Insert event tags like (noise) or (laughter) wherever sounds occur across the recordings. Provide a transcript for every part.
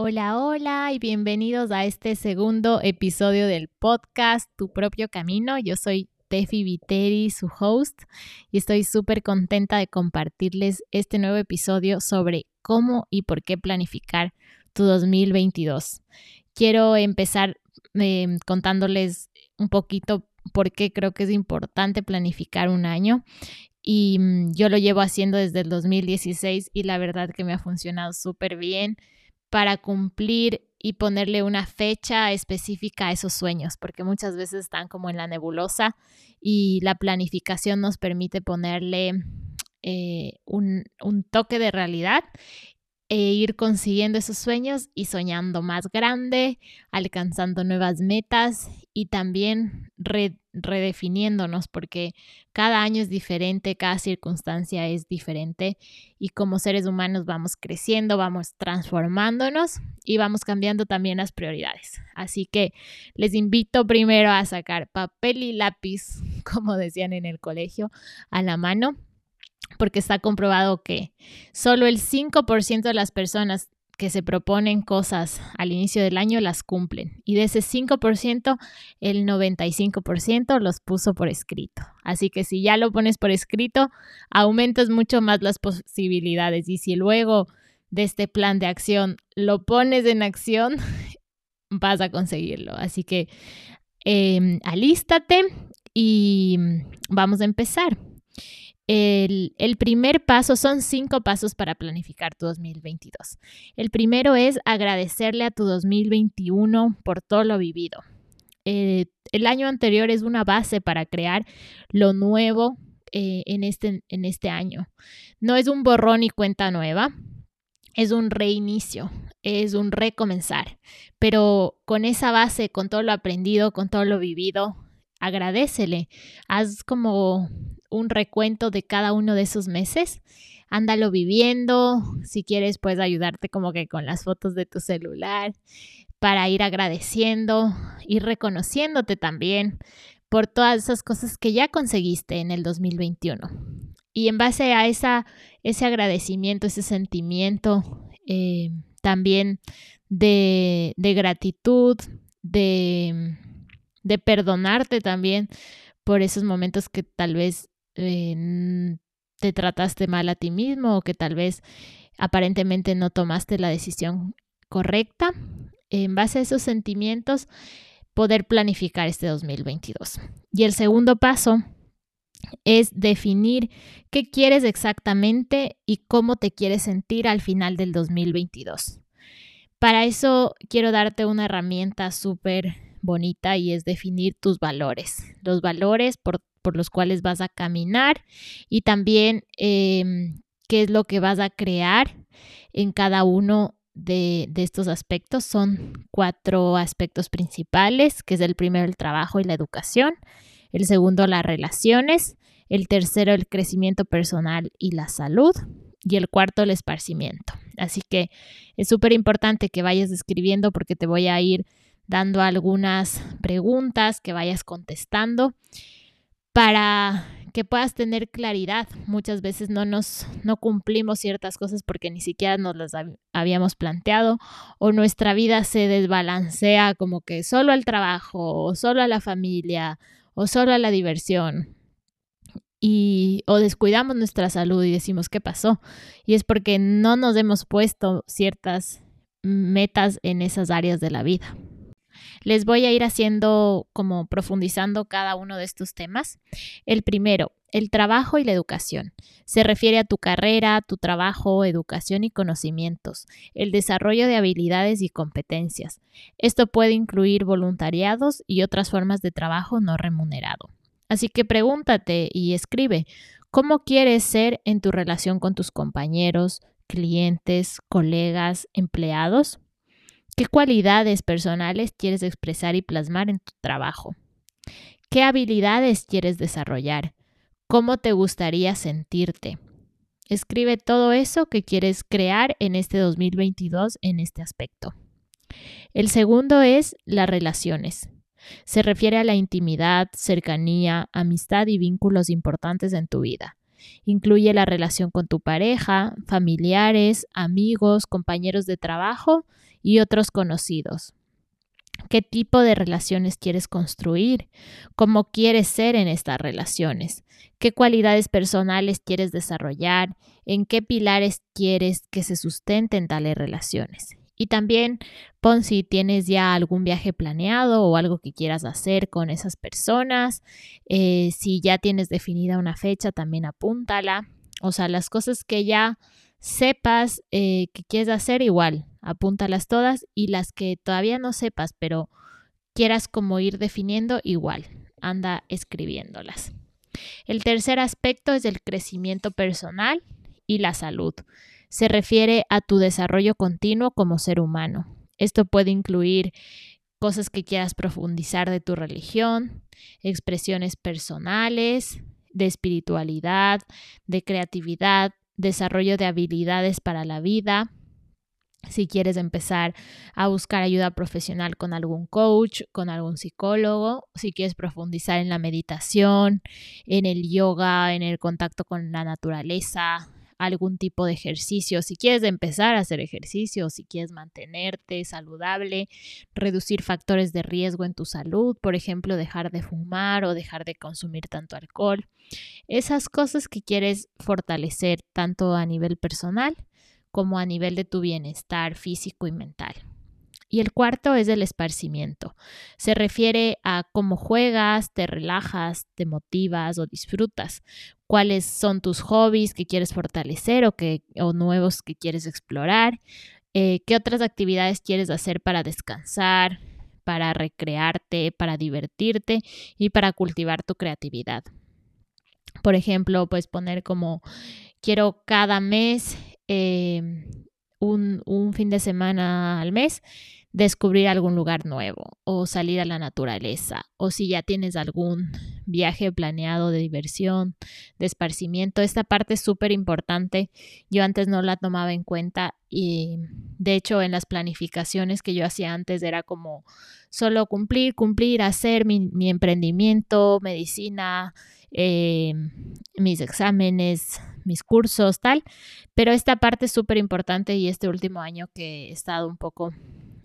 Hola, hola y bienvenidos a este segundo episodio del podcast Tu propio camino. Yo soy Tefi Viteri, su host, y estoy súper contenta de compartirles este nuevo episodio sobre cómo y por qué planificar tu 2022. Quiero empezar em, contándoles un poquito por qué creo que es importante planificar un año y mm, yo lo llevo haciendo desde el 2016 y la verdad que me ha funcionado súper bien para cumplir y ponerle una fecha específica a esos sueños, porque muchas veces están como en la nebulosa y la planificación nos permite ponerle eh, un, un toque de realidad e ir consiguiendo esos sueños y soñando más grande, alcanzando nuevas metas y también redefiniéndonos porque cada año es diferente, cada circunstancia es diferente y como seres humanos vamos creciendo, vamos transformándonos y vamos cambiando también las prioridades. Así que les invito primero a sacar papel y lápiz, (laughs) como decían en el colegio, a la mano porque está comprobado que solo el 5% de las personas que se proponen cosas al inicio del año las cumplen. Y de ese 5%, el 95% los puso por escrito. Así que si ya lo pones por escrito, aumentas mucho más las posibilidades. Y si luego de este plan de acción lo pones en acción, (laughs) vas a conseguirlo. Así que em, alístate y vamos a empezar. El, primer paso son cinco pasos para planificar tu 2022. El primero es agradecerle a tu 2021 por todo lo vivido. Eh, el año anterior es una base para crear lo nuevo eh, en, este, en este año. No es un borrón y cuenta nueva, es un reinicio, es un recomenzar. Pero con esa base, con todo lo aprendido, con todo lo vivido, agradecele. Haz como un recuento de cada uno de esos meses. Ándalo viviendo. Si quieres, puedes ayudarte como que con las fotos de tu celular para ir agradeciendo, ir reconociéndote también por todas esas cosas que ya conseguiste en el 2021. Y en base a esa, ese agradecimiento, ese sentimiento eh, también de, de gratitud, de, de perdonarte también por esos momentos que tal vez te trataste mal a ti mismo o que tal vez aparentemente no tomaste la decisión correcta. En base a esos sentimientos, poder planificar este 2022. Y el segundo paso es definir qué quieres exactamente y cómo te quieres sentir al final del 2022. Para eso quiero darte una herramienta súper bonita y es definir tus valores. Los valores por por los cuales vas a caminar y también em, qué es lo que vas a crear en cada uno de, estos aspectos. Son cuatro aspectos principales, que es el primero el trabajo y la educación, el segundo las relaciones, el tercero el crecimiento personal y la salud y el cuarto el esparcimiento. Así que es súper importante que vayas escribiendo porque te voy a ir dando algunas preguntas que vayas contestando para que puedas tener claridad. Muchas veces no nos no cumplimos ciertas cosas porque ni siquiera nos las habíamos planteado o nuestra vida se desbalancea como que solo al trabajo o solo a la familia o solo a la diversión. Y o descuidamos nuestra salud y decimos qué pasó. Y es porque no nos hemos puesto ciertas metas en esas áreas de la vida. Les voy a ir haciendo como profundizando cada uno de estos temas. El primero, el trabajo y la educación. Se refiere a tu carrera, tu trabajo, educación y conocimientos, el desarrollo de habilidades y competencias. Esto puede incluir voluntariados y otras formas de trabajo no remunerado. Así que pregúntate y escribe, ¿cómo quieres ser en tu relación con tus compañeros, clientes, colegas, empleados? ¿Qué cualidades personales quieres expresar y plasmar en tu trabajo? ¿Qué habilidades quieres desarrollar? ¿Cómo te gustaría sentirte? Escribe todo eso que quieres crear en este 2022 en este aspecto. El segundo es las relaciones. Se refiere a la intimidad, cercanía, amistad y vínculos importantes en tu vida. Incluye la relación con tu pareja, familiares, amigos, compañeros de trabajo y otros conocidos. ¿Qué tipo de relaciones quieres construir? ¿Cómo quieres ser en estas relaciones? ¿Qué cualidades personales quieres desarrollar? ¿En qué pilares quieres que se sustenten tales relaciones? Y también pon si tienes ya algún viaje planeado o algo que quieras hacer con esas personas. Eh, si ya tienes definida una fecha, también apúntala. O sea, las cosas que ya sepas eh, que quieres hacer igual, apúntalas todas y las que todavía no sepas, pero quieras como ir definiendo igual, anda escribiéndolas. El tercer aspecto es el crecimiento personal y la salud se refiere a tu desarrollo continuo como ser humano. Esto puede incluir cosas que quieras profundizar de tu religión, expresiones personales, de espiritualidad, de creatividad, desarrollo de habilidades para la vida. Si quieres empezar a buscar ayuda profesional con algún coach, con algún psicólogo, si quieres profundizar en la meditación, en el yoga, en el contacto con la naturaleza, algún tipo de ejercicio, si quieres empezar a hacer ejercicio, si quieres mantenerte saludable, reducir factores de riesgo en tu salud, por ejemplo, dejar de fumar o dejar de consumir tanto alcohol. Esas cosas que quieres fortalecer tanto a nivel personal como a nivel de tu bienestar físico y mental. Y el cuarto es el esparcimiento. Se refiere a cómo juegas, te relajas, te motivas o disfrutas. Cuáles son tus hobbies que quieres fortalecer o, que, o nuevos que quieres explorar. Eh, ¿Qué otras actividades quieres hacer para descansar, para recrearte, para divertirte y para cultivar tu creatividad? Por ejemplo, puedes poner como quiero cada mes eh, un, un fin de semana al mes descubrir algún lugar nuevo o salir a la naturaleza o si ya tienes algún viaje planeado de diversión, de esparcimiento. Esta parte es súper importante. Yo antes no la tomaba en cuenta y de hecho en las planificaciones que yo hacía antes era como solo cumplir, cumplir, hacer mi, emprendimiento, medicina, eh, mis exámenes, mis cursos, tal. Pero esta parte es súper importante y este último año que he estado un poco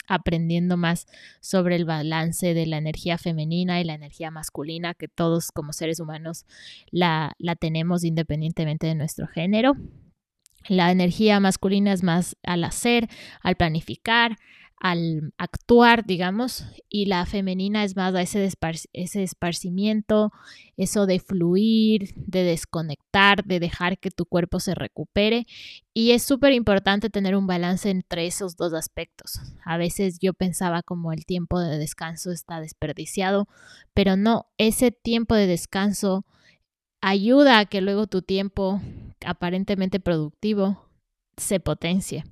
aprendiendo más sobre el balance de la energía femenina y la energía masculina, que todos como seres humanos la, la tenemos independientemente de nuestro género. La energía masculina es más al hacer, al planificar, al actuar, digamos, y la femenina es más a ese, ese esparcimiento, eso de fluir, de desconectar, de dejar que tu cuerpo se recupere. Y es súper importante tener un balance entre esos dos aspectos. A veces yo pensaba como el tiempo de descanso está desperdiciado, pero no, ese tiempo de descanso ayuda a que luego tu tiempo aparentemente productivo se potencie.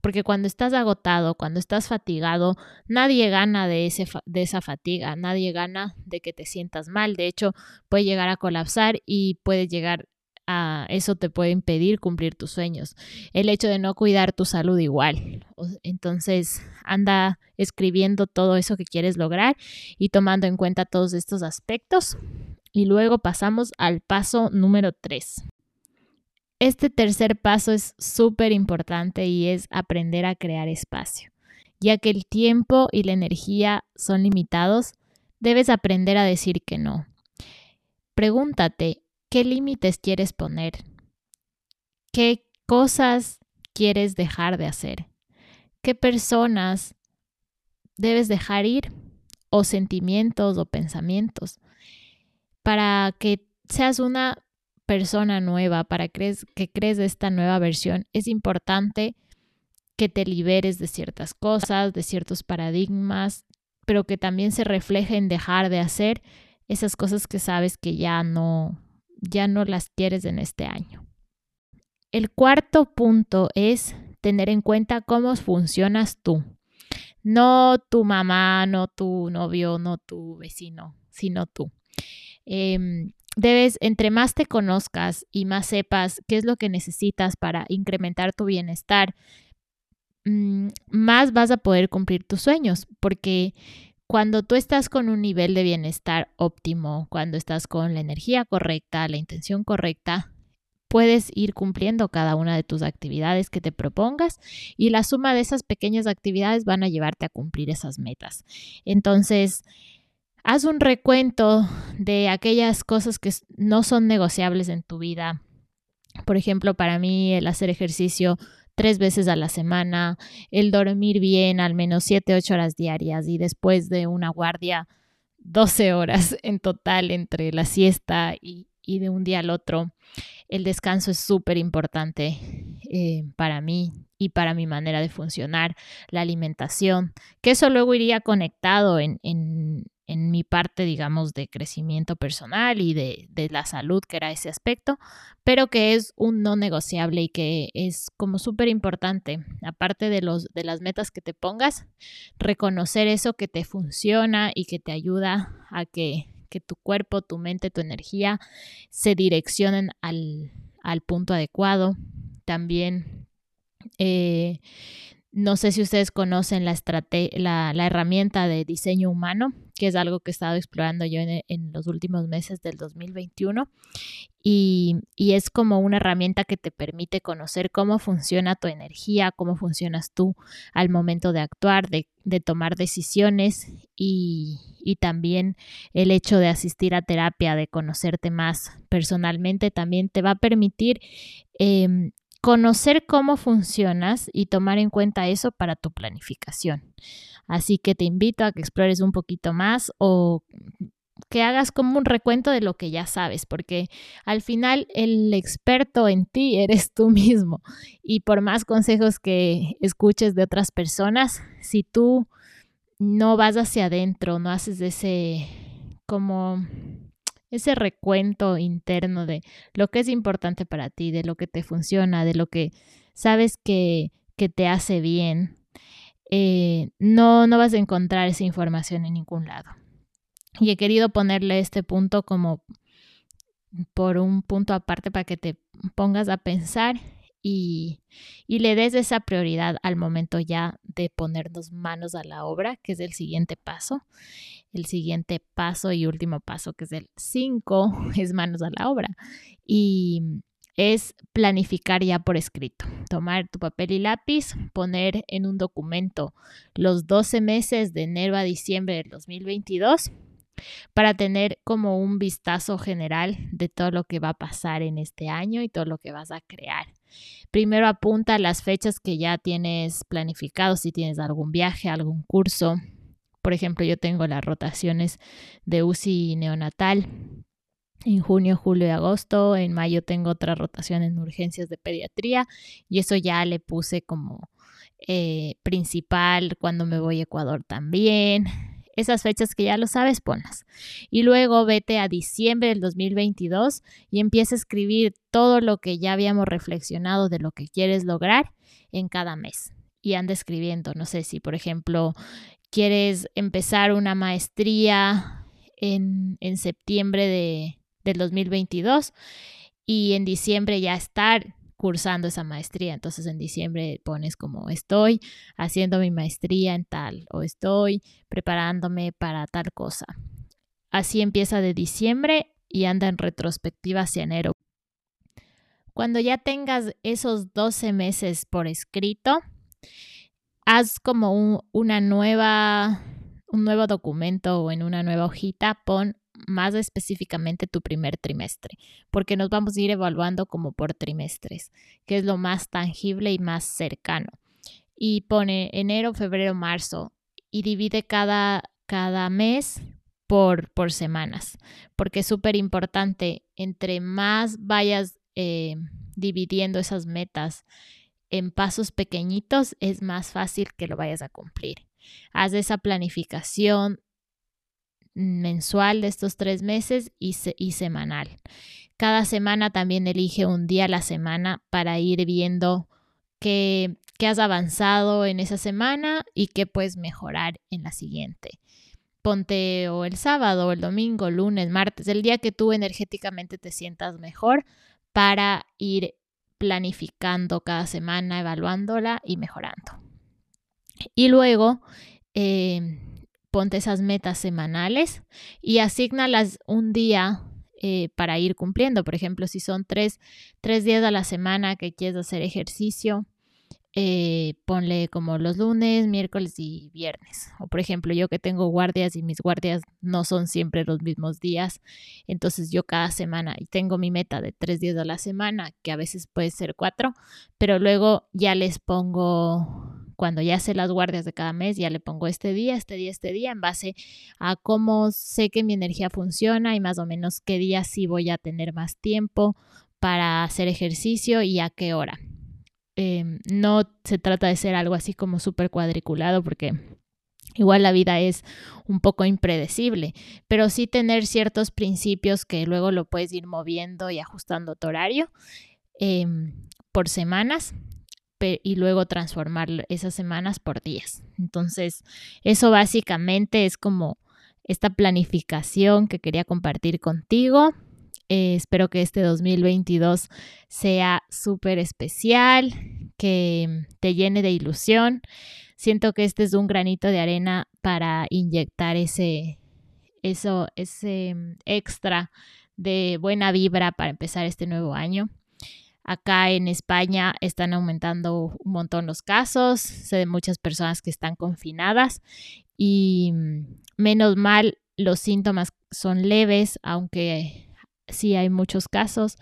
Porque cuando estás agotado, cuando estás fatigado, nadie gana de, ese, de esa fatiga, nadie gana de que te sientas mal. De hecho, puede llegar a colapsar y puede llegar a eso te puede impedir cumplir tus sueños. El hecho de no cuidar tu salud igual. Entonces, anda escribiendo todo eso que quieres lograr y tomando en cuenta todos estos aspectos. Y luego pasamos al paso número 3. Este tercer paso es súper importante y es aprender a crear espacio. Ya que el tiempo y la energía son limitados, debes aprender a decir que no. Pregúntate, ¿qué límites quieres poner? ¿Qué cosas quieres dejar de hacer? ¿Qué personas debes dejar ir? ¿O sentimientos o pensamientos? Para que seas una persona nueva, para que crees esta nueva versión, es importante que te liberes de ciertas cosas, de ciertos paradigmas, pero que también se refleje en dejar de hacer esas cosas que sabes que ya no, ya no las quieres en este año. El cuarto punto es tener en cuenta cómo funcionas tú. No tu mamá, no tu novio, no tu vecino, sino tú. Em, debes, entre más te conozcas y más sepas qué es lo que necesitas para incrementar tu bienestar, mm, más vas a poder cumplir tus sueños, porque cuando tú estás con un nivel de bienestar óptimo, cuando estás con la energía correcta, la intención correcta, puedes ir cumpliendo cada una de tus actividades que te propongas y la suma de esas pequeñas actividades van a llevarte a cumplir esas metas. Entonces, haz un recuento de aquellas cosas que no son negociables en tu vida. Por ejemplo, para mí el hacer ejercicio tres veces a la semana, el dormir bien al menos 7, 8 horas diarias y después de una guardia 12 horas en total entre la siesta y, y de un día al otro. El descanso es súper importante eh, para mí y para mi manera de funcionar, la alimentación, que eso luego iría conectado en, en, en mi parte, digamos, de crecimiento personal y de, de, la salud, que era ese aspecto, pero que es un no negociable y que es como súper importante, aparte de, los, de las metas que te pongas, reconocer eso que te funciona y que te ayuda a que que tu cuerpo, tu mente, tu energía se direccionen al, punto adecuado. También, eh, no sé si ustedes conocen la, la, la herramienta de diseño humano, que es algo que he estado explorando yo en, los últimos meses del 2021. Y, y, es como una herramienta que te permite conocer cómo funciona tu energía, cómo funcionas tú al momento de actuar, de, de tomar decisiones y, y, también el hecho de asistir a terapia, de conocerte más personalmente, también te va a permitir eh, conocer cómo funcionas y tomar en cuenta eso para tu planificación. Así que te invito a que explores un poquito más o que hagas como un recuento de lo que ya sabes, porque al final el experto en ti eres tú mismo. Y por más consejos que escuches de otras personas, si tú no vas hacia adentro, no haces ese como ese recuento interno de lo que es importante para ti, de lo que te funciona, de lo que sabes que, que te hace bien, eh, no, no vas a encontrar esa información en ningún lado. Y he querido ponerle este punto como por un punto aparte para que te pongas a pensar y, y, le des esa prioridad al momento ya de ponernos manos a la obra, que es el siguiente paso. El siguiente paso y último paso, que es el 5, (laughs) es manos a la obra. Y es planificar ya por escrito. Tomar tu papel y lápiz, poner en un documento los 12 meses de enero a diciembre del 2022 para tener como un vistazo general de todo lo que va a pasar en este año y todo lo que vas a crear. Primero apunta las fechas que ya tienes planificado, si tienes algún viaje, algún curso. Por ejemplo, yo tengo las rotaciones de UCI neonatal en junio, julio y agosto. En mayo tengo otra rotación en urgencias de pediatría y eso ya le puse como eh, principal cuando me voy a Ecuador también. Esas fechas que ya lo sabes, ponlas. Y luego vete a diciembre del 2022 y empieza a escribir todo lo que ya habíamos reflexionado de lo que quieres lograr en cada mes. Y anda escribiendo, no sé si por ejemplo quieres empezar una maestría en, en septiembre de, del 2022 y en diciembre ya estar cursando esa maestría. Entonces en diciembre pones como estoy haciendo mi maestría en tal o estoy preparándome para tal cosa. Así empieza de diciembre y anda en retrospectiva hacia enero. Cuando ya tengas esos 12 meses por escrito, haz como una nueva, un nuevo documento o en una nueva hojita, pon más específicamente tu primer trimestre, porque nos vamos a ir evaluando como por trimestres, que es lo más tangible y más cercano. Y pone enero, febrero, marzo y divide cada, cada mes por, por semanas, porque es súper importante, entre más vayas eh, dividiendo esas metas en pasos pequeñitos, es más fácil que lo vayas a cumplir. Haz esa planificación mensual de estos tres meses y, semanal. Cada semana también elige un día a la semana para ir viendo qué, has avanzado en esa semana y qué puedes mejorar en la siguiente. Ponte o el sábado, el domingo, lunes, martes, el día que tú energéticamente te sientas mejor para ir planificando cada semana, evaluándola y mejorando. Y luego, eh, ponte esas metas semanales y asignalas un día eh, para ir cumpliendo. Por ejemplo, si son tres, tres días a la semana que quieres hacer ejercicio, eh, ponle como los lunes, miércoles y viernes. O por ejemplo, yo que tengo guardias y mis guardias no son siempre los mismos días, entonces yo cada semana y tengo mi meta de tres días a la semana, que a veces puede ser cuatro, pero luego ya les pongo cuando ya sé las guardias de cada mes, ya le pongo este día, este día, este día, en base a cómo sé que mi energía funciona y más o menos qué día sí voy a tener más tiempo para hacer ejercicio y a qué hora. Em, no se trata de ser algo así como súper cuadriculado porque igual la vida es un poco impredecible, pero sí tener ciertos principios que luego lo puedes ir moviendo y ajustando tu horario em, por semanas y luego transformar esas semanas por días. Entonces, eso básicamente es como esta planificación que quería compartir contigo. Eh, espero que este 2022 sea súper especial, que te llene de ilusión. Siento que este es un granito de arena para inyectar ese, eso, ese mm, extra de buena vibra para empezar este nuevo año. Acá en España están aumentando un montón los casos, sé de muchas personas que están confinadas y mm, menos mal los síntomas son leves, aunque sí hay muchos casos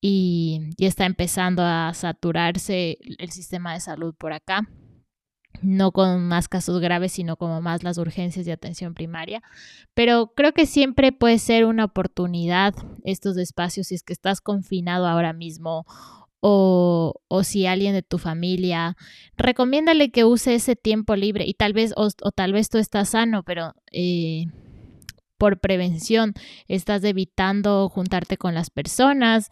y, y está empezando a saturarse el sistema de salud por acá no con más casos graves, sino como más las urgencias de atención primaria. Pero creo que siempre puede ser una oportunidad estos espacios si es que estás confinado ahora mismo o, o si alguien de tu familia, recomiéndale que use ese tiempo libre y tal vez, o, tal vez tú estás sano, pero... Eh, por prevención estás evitando juntarte con las personas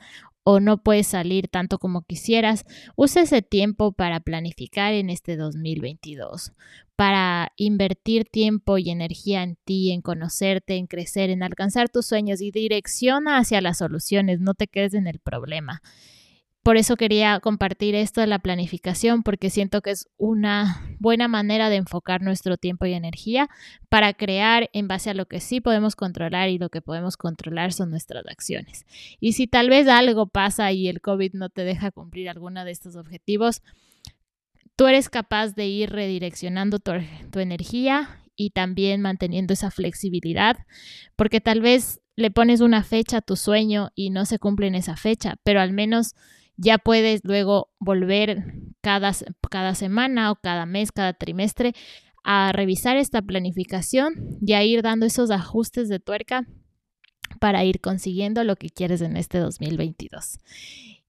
o no puedes salir tanto como quisieras, usa ese tiempo para planificar en este 2022, para invertir tiempo y energía en ti, en conocerte, en crecer, en alcanzar tus sueños y direcciona hacia las soluciones, no te quedes en el problema. Por eso quería compartir esto de la planificación, porque siento que es una buena manera de enfocar nuestro tiempo y energía para crear en base a lo que sí podemos controlar y lo que podemos controlar son nuestras acciones. Y si tal vez algo pasa y el COVID no te deja cumplir alguno de estos objetivos, tú eres capaz de ir redireccionando tu, tu energía y también manteniendo esa flexibilidad, porque tal vez le pones una fecha a tu sueño y no se cumple en esa fecha, pero al menos ya puedes luego volver cada, cada semana o cada mes, cada trimestre a revisar esta planificación y a ir dando esos ajustes de tuerca para ir consiguiendo lo que quieres en este 2022.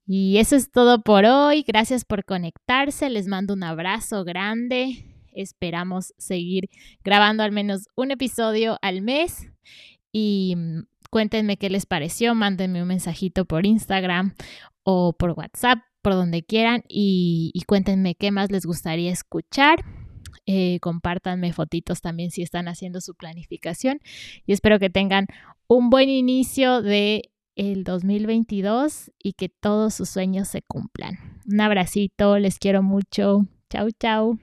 Y eso es todo por hoy. Gracias por conectarse. Les mando un abrazo grande. Esperamos seguir grabando al menos un episodio al mes. Y mm, cuéntenme qué les pareció. Mándenme un mensajito por Instagram o por WhatsApp, por donde quieran y, cuéntenme qué más les gustaría escuchar. Eh, compártanme fotitos también si están haciendo su planificación y espero que tengan un buen inicio de el 2022 y que todos sus sueños se cumplan. Un abracito, les quiero mucho. Chau, chau.